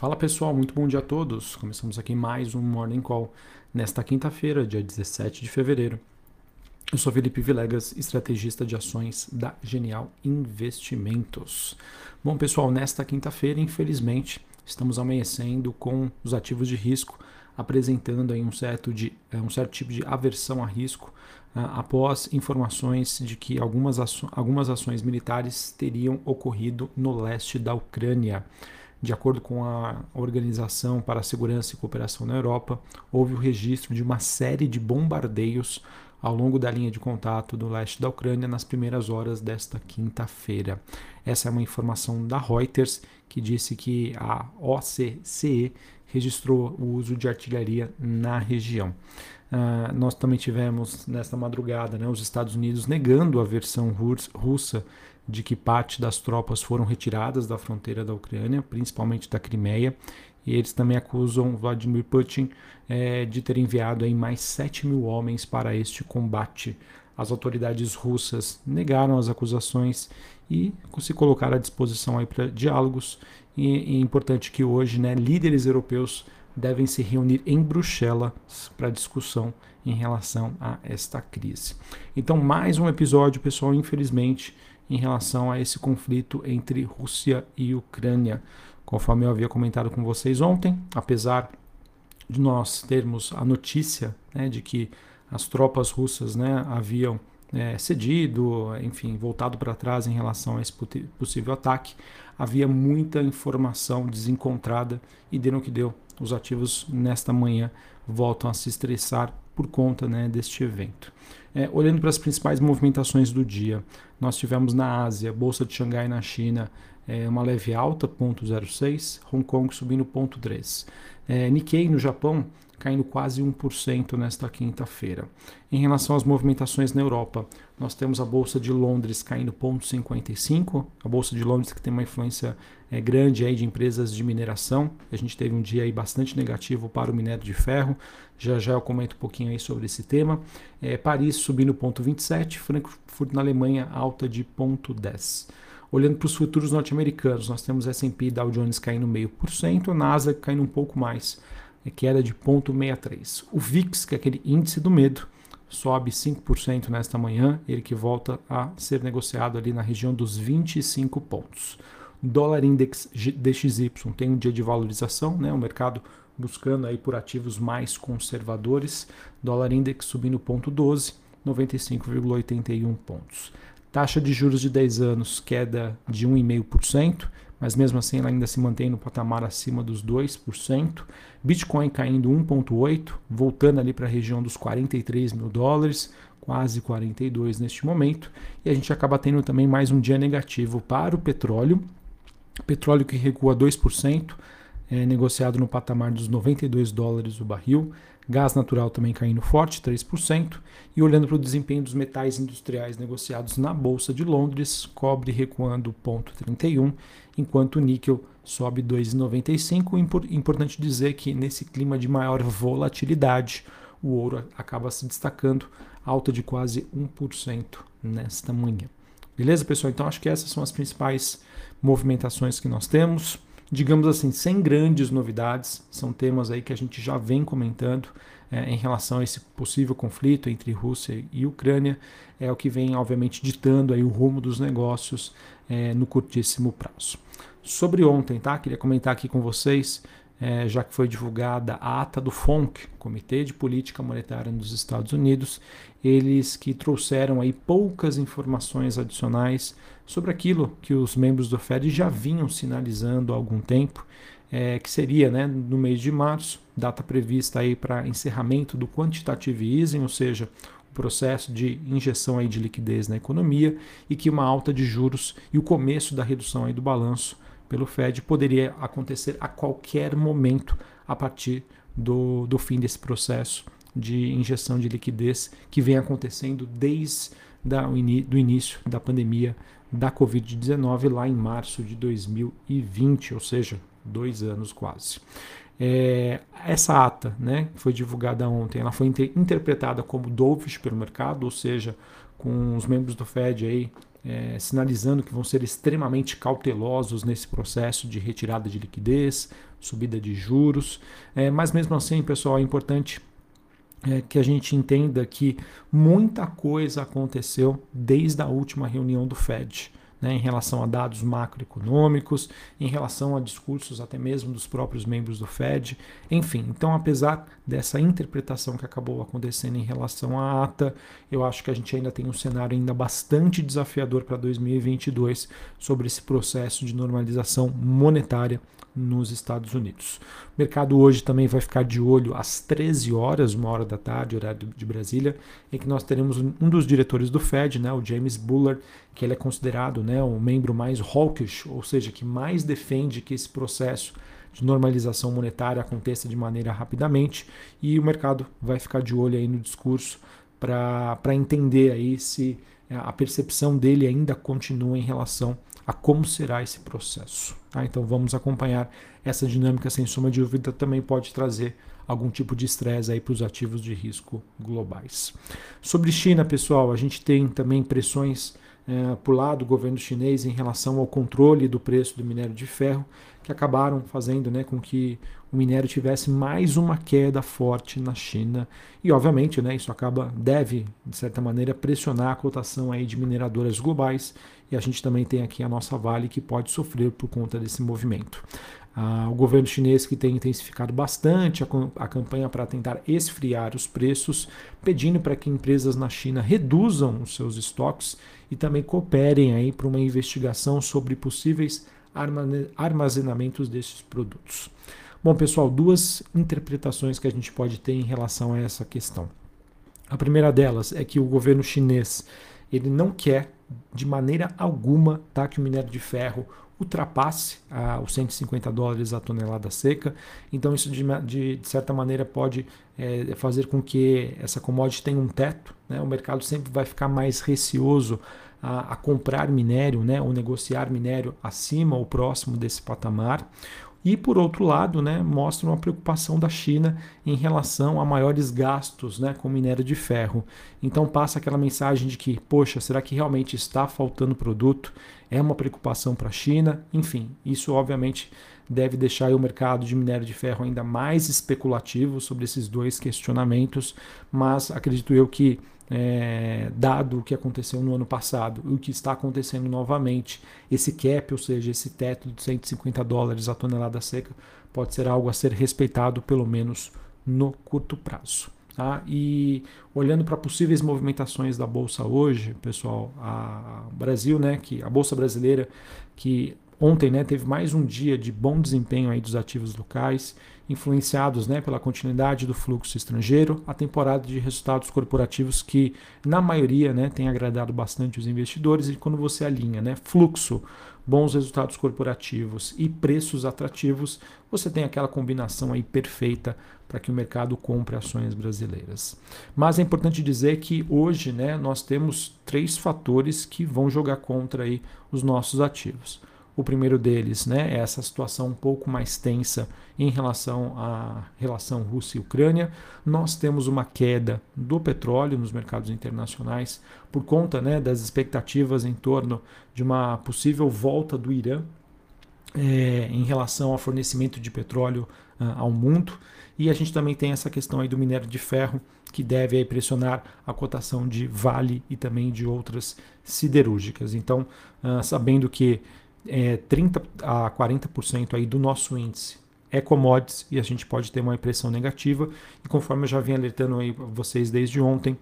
Fala pessoal, muito bom dia a todos. Começamos aqui mais um Morning Call nesta quinta-feira, dia 17 de fevereiro. Eu sou Felipe Vilegas, estrategista de ações da Genial Investimentos. Bom pessoal, nesta quinta-feira, infelizmente, estamos amanhecendo com os ativos de risco apresentando aí um certo, de, é, um certo tipo de aversão a risco uh, após informações de que algumas, aço algumas ações militares teriam ocorrido no leste da Ucrânia. De acordo com a Organização para a Segurança e Cooperação na Europa, houve o registro de uma série de bombardeios ao longo da linha de contato do leste da Ucrânia nas primeiras horas desta quinta-feira. Essa é uma informação da Reuters que disse que a OCCE registrou o uso de artilharia na região. Uh, nós também tivemos nesta madrugada né, os Estados Unidos negando a versão russa de que parte das tropas foram retiradas da fronteira da Ucrânia, principalmente da Crimeia, e eles também acusam Vladimir Putin é, de ter enviado aí mais 7 mil homens para este combate. As autoridades russas negaram as acusações e se colocaram à disposição para diálogos. E, e é importante que hoje né, líderes europeus devem se reunir em Bruxelas para discussão em relação a esta crise. Então, mais um episódio, pessoal, infelizmente, em relação a esse conflito entre Rússia e Ucrânia. Conforme eu havia comentado com vocês ontem, apesar de nós termos a notícia né, de que as tropas russas né, haviam é, cedido, enfim, voltado para trás em relação a esse possível ataque, havia muita informação desencontrada e deu no que deu. Os ativos nesta manhã voltam a se estressar por conta né, deste evento. É, olhando para as principais movimentações do dia, nós tivemos na Ásia, Bolsa de Xangai na China, é, uma leve alta, 0,06, Hong Kong subindo 0,3. É, Nikkei no Japão caindo quase 1% nesta quinta-feira. Em relação às movimentações na Europa, nós temos a Bolsa de Londres caindo 0,55, a Bolsa de Londres que tem uma influência é, grande aí de empresas de mineração. A gente teve um dia aí bastante negativo para o minério de ferro. Já já eu comento um pouquinho aí sobre esse tema. É, Paris subindo 0,27, Frankfurt na Alemanha alta de 0,10. Olhando para os futuros norte-americanos, nós temos S&P Dow Jones caindo meio por cento, Nasdaq caindo um pouco mais, é queda de 0,63. O VIX, que é aquele índice do medo, sobe 5% nesta manhã, ele que volta a ser negociado ali na região dos 25 pontos. Dólar Index DXY tem um dia de valorização, né? o mercado buscando aí por ativos mais conservadores. Dólar Index subindo 0,12, 95,81 pontos. Taxa de juros de 10 anos, queda de 1,5%, mas mesmo assim ela ainda se mantém no patamar acima dos 2%. Bitcoin caindo 1,8%, voltando ali para a região dos 43 mil dólares, quase 42 neste momento. E a gente acaba tendo também mais um dia negativo para o petróleo. Petróleo que recua 2%, é, negociado no patamar dos 92 dólares o barril. Gás natural também caindo forte, 3%. E olhando para o desempenho dos metais industriais negociados na Bolsa de Londres, cobre recuando 0,31, enquanto o níquel sobe 2,95. Importante dizer que nesse clima de maior volatilidade, o ouro acaba se destacando, alta de quase 1% nesta manhã. Beleza, pessoal? Então acho que essas são as principais movimentações que nós temos digamos assim, sem grandes novidades. São temas aí que a gente já vem comentando é, em relação a esse possível conflito entre Rússia e Ucrânia. É o que vem, obviamente, ditando aí o rumo dos negócios é, no curtíssimo prazo. Sobre ontem, tá? Queria comentar aqui com vocês é, já que foi divulgada a ata do FONC, Comitê de Política Monetária nos Estados Unidos, eles que trouxeram aí poucas informações adicionais sobre aquilo que os membros do Fed já vinham sinalizando há algum tempo, é, que seria né, no mês de março, data prevista para encerramento do quantitative easing, ou seja, o processo de injeção aí de liquidez na economia e que uma alta de juros e o começo da redução aí do balanço pelo Fed poderia acontecer a qualquer momento a partir do, do fim desse processo de injeção de liquidez que vem acontecendo desde da, do início da pandemia da Covid-19 lá em março de 2020, ou seja, dois anos quase. É, essa ata, né, que foi divulgada ontem, ela foi inter interpretada como dovish pelo mercado, ou seja, com os membros do Fed aí é, sinalizando que vão ser extremamente cautelosos nesse processo de retirada de liquidez, subida de juros. É, mas mesmo assim, pessoal, é importante é, que a gente entenda que muita coisa aconteceu desde a última reunião do Fed né, em relação a dados macroeconômicos, em relação a discursos até mesmo dos próprios membros do Fed, enfim. Então, apesar dessa interpretação que acabou acontecendo em relação à ata, eu acho que a gente ainda tem um cenário ainda bastante desafiador para 2022 sobre esse processo de normalização monetária nos Estados Unidos. O mercado hoje também vai ficar de olho às 13 horas, uma hora da tarde, horário de Brasília, em que nós teremos um dos diretores do Fed, né, o James Bullard, que ele é considerado né, o membro mais hawkish, ou seja, que mais defende que esse processo de normalização monetária aconteça de maneira rapidamente e o mercado vai ficar de olho aí no discurso para entender aí se a percepção dele ainda continua em relação a como será esse processo. Tá? Então vamos acompanhar essa dinâmica, sem sombra de dúvida, também pode trazer algum tipo de estresse aí para os ativos de risco globais. Sobre China, pessoal, a gente tem também pressões é, por lá do governo chinês em relação ao controle do preço do minério de ferro, que acabaram fazendo né, com que o minério tivesse mais uma queda forte na China. E, obviamente, né, isso acaba, deve, de certa maneira, pressionar a cotação aí de mineradoras globais. E a gente também tem aqui a nossa Vale, que pode sofrer por conta desse movimento. Ah, o governo chinês que tem intensificado bastante a, a campanha para tentar esfriar os preços, pedindo para que empresas na China reduzam os seus estoques e também cooperem aí para uma investigação sobre possíveis armazenamentos desses produtos. Bom, pessoal, duas interpretações que a gente pode ter em relação a essa questão. A primeira delas é que o governo chinês ele não quer de maneira alguma tá, que o minério de ferro ultrapasse ah, os 150 dólares a tonelada seca. Então, isso de, de, de certa maneira pode é, fazer com que essa commodity tenha um teto. Né? O mercado sempre vai ficar mais receoso a, a comprar minério né? ou negociar minério acima ou próximo desse patamar. E, por outro lado, né, mostra uma preocupação da China em relação a maiores gastos né, com minério de ferro. Então, passa aquela mensagem de que, poxa, será que realmente está faltando produto? É uma preocupação para a China. Enfim, isso obviamente deve deixar o mercado de minério de ferro ainda mais especulativo sobre esses dois questionamentos, mas acredito eu que é, dado o que aconteceu no ano passado e o que está acontecendo novamente, esse cap, ou seja, esse teto de 150 dólares a tonelada seca, pode ser algo a ser respeitado, pelo menos no curto prazo. Tá? E olhando para possíveis movimentações da bolsa hoje, pessoal, a Brasil, né, que a bolsa brasileira, que ontem, né, teve mais um dia de bom desempenho aí dos ativos locais influenciados né, pela continuidade do fluxo estrangeiro, a temporada de resultados corporativos que, na maioria, né, tem agradado bastante os investidores, e quando você alinha né, fluxo, bons resultados corporativos e preços atrativos, você tem aquela combinação aí perfeita para que o mercado compre ações brasileiras. Mas é importante dizer que hoje né, nós temos três fatores que vão jogar contra aí os nossos ativos. O primeiro deles né, é essa situação um pouco mais tensa em relação à relação Rússia e Ucrânia. Nós temos uma queda do petróleo nos mercados internacionais por conta né, das expectativas em torno de uma possível volta do Irã é, em relação ao fornecimento de petróleo uh, ao mundo. E a gente também tem essa questão aí do minério de ferro, que deve aí, pressionar a cotação de Vale e também de outras siderúrgicas. Então, uh, sabendo que é, 30 a 40% aí do nosso índice é commodities e a gente pode ter uma impressão negativa. E conforme eu já vim alertando aí vocês desde ontem,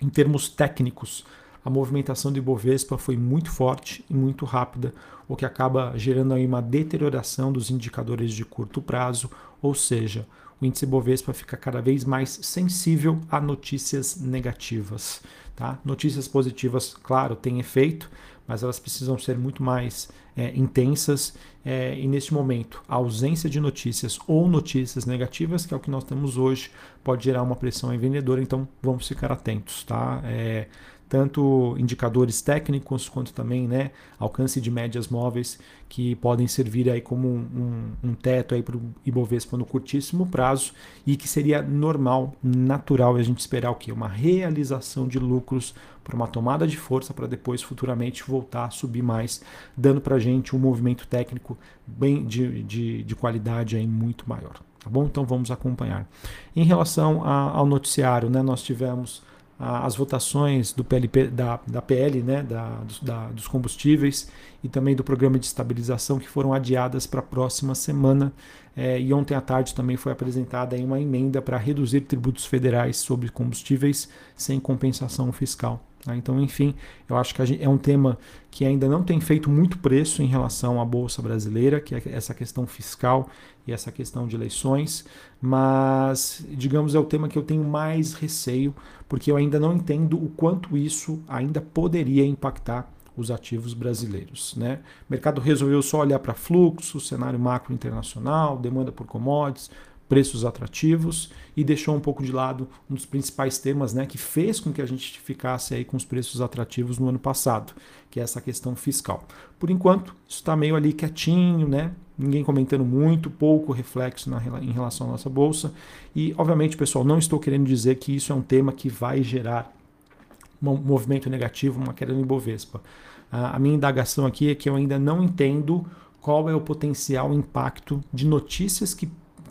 em termos técnicos, a movimentação do Ibovespa foi muito forte e muito rápida, o que acaba gerando aí uma deterioração dos indicadores de curto prazo, ou seja, o índice Ibovespa fica cada vez mais sensível a notícias negativas. Tá? Notícias positivas, claro, têm efeito, mas elas precisam ser muito mais é, intensas. É, e neste momento, a ausência de notícias ou notícias negativas, que é o que nós temos hoje, pode gerar uma pressão em vendedor. Então, vamos ficar atentos. Tá? É, tanto indicadores técnicos quanto também né, alcance de médias móveis que podem servir aí como um, um, teto para o Ibovespa no curtíssimo prazo e que seria normal, natural a gente esperar o que? Uma realização de lucros para uma tomada de força para depois futuramente voltar a subir mais, dando para a gente um movimento técnico bem de, de, de qualidade aí muito maior. Tá bom? Então vamos acompanhar. Em relação a, ao noticiário, né, nós tivemos as votações do PLP, da, da PL, né, da, dos, da, dos combustíveis e também do programa de estabilização que foram adiadas para a próxima semana. É, e ontem à tarde também foi apresentada uma emenda para reduzir tributos federais sobre combustíveis sem compensação fiscal. Tá? Então, enfim, eu acho que é um tema que ainda não tem feito muito preço em relação à Bolsa Brasileira, que é essa questão fiscal e essa questão de eleições, mas, digamos, é o tema que eu tenho mais receio, porque eu ainda não entendo o quanto isso ainda poderia impactar os ativos brasileiros. Né? O mercado resolveu só olhar para fluxo, cenário macro internacional, demanda por commodities, preços atrativos e deixou um pouco de lado um dos principais temas né, que fez com que a gente ficasse aí com os preços atrativos no ano passado, que é essa questão fiscal. Por enquanto, isso está meio ali quietinho, né? ninguém comentando muito, pouco reflexo na, em relação à nossa bolsa. E, obviamente, pessoal, não estou querendo dizer que isso é um tema que vai gerar um movimento negativo, uma queda no Ibovespa. A minha indagação aqui é que eu ainda não entendo qual é o potencial impacto de notícias que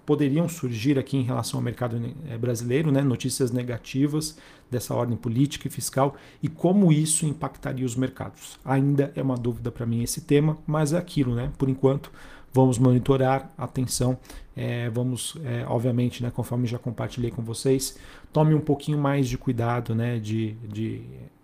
poderiam surgir aqui em relação ao mercado eh, brasileiro, né, notícias negativas dessa ordem política e fiscal e como isso impactaria os mercados. Ainda é uma dúvida para mim esse tema, mas é aquilo, né? Por enquanto, vamos monitorar, atenção, é, vamos, é, obviamente, né, conforme já compartilhei com vocês, tome um pouquinho mais de cuidado, né, de, de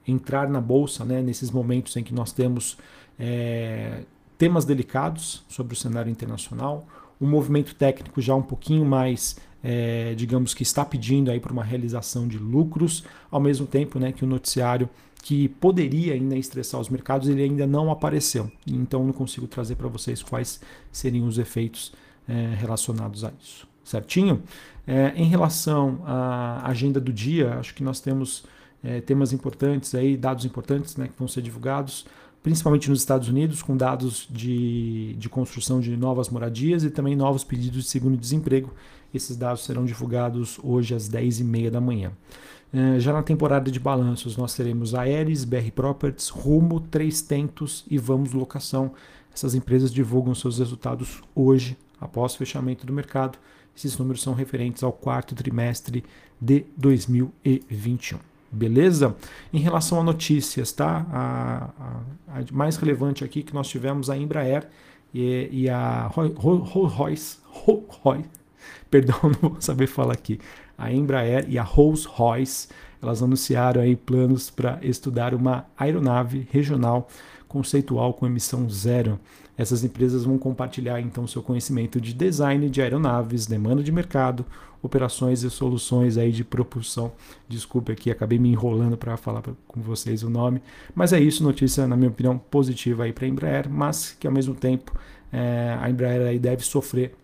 entrar na bolsa, né, nesses momentos em que nós temos é, temas delicados sobre o cenário internacional, um movimento técnico já um pouquinho mais, é, digamos que está pedindo aí para uma realização de lucros, ao mesmo tempo né, que o noticiário que poderia ainda estressar os mercados, ele ainda não apareceu. Então não consigo trazer para vocês quais seriam os efeitos é, relacionados a isso. Certinho? É, em relação à agenda do dia, acho que nós temos é, temas importantes aí, dados importantes né, que vão ser divulgados principalmente nos Estados Unidos, com dados de, de construção de novas moradias e também novos pedidos de segundo-desemprego. Esses dados serão divulgados hoje às 10h30 da manhã. Eh, já na temporada de balanços, nós teremos Aeres, BR Properties, Rumo, Três Tentos e Vamos Locação. Essas empresas divulgam seus resultados hoje, após o fechamento do mercado. Esses números são referentes ao quarto trimestre de 2021. Beleza? Em relação a notícias, tá? A, a, a mais relevante aqui que nós tivemos a Embraer e, e a Rolls-Royce, Royce, perdão, não vou saber falar aqui. A Embraer e a Rolls-Royce, elas anunciaram aí planos para estudar uma aeronave regional conceitual com emissão zero. Essas empresas vão compartilhar então seu conhecimento de design de aeronaves, demanda de mercado, operações e soluções aí de propulsão. Desculpe aqui, acabei me enrolando para falar com vocês o nome, mas é isso, notícia na minha opinião positiva aí para a Embraer, mas que ao mesmo tempo é, a Embraer aí deve sofrer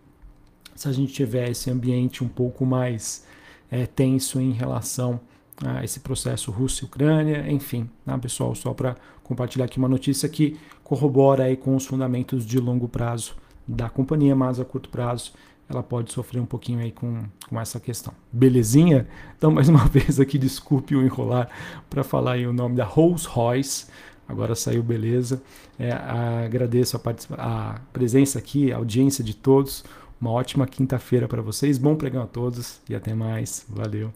se a gente tiver esse ambiente um pouco mais é, tenso em relação a esse processo Rússia e Ucrânia, enfim, né, pessoal, só para compartilhar aqui uma notícia que corrobora aí com os fundamentos de longo prazo da companhia, mas a curto prazo ela pode sofrer um pouquinho aí com, com essa questão. Belezinha? Então, mais uma vez aqui, desculpe o enrolar para falar aí o nome da Rolls Royce. Agora saiu beleza. É, agradeço a, a presença aqui, a audiência de todos. Uma ótima quinta-feira para vocês. Bom pregão a todos e até mais. Valeu.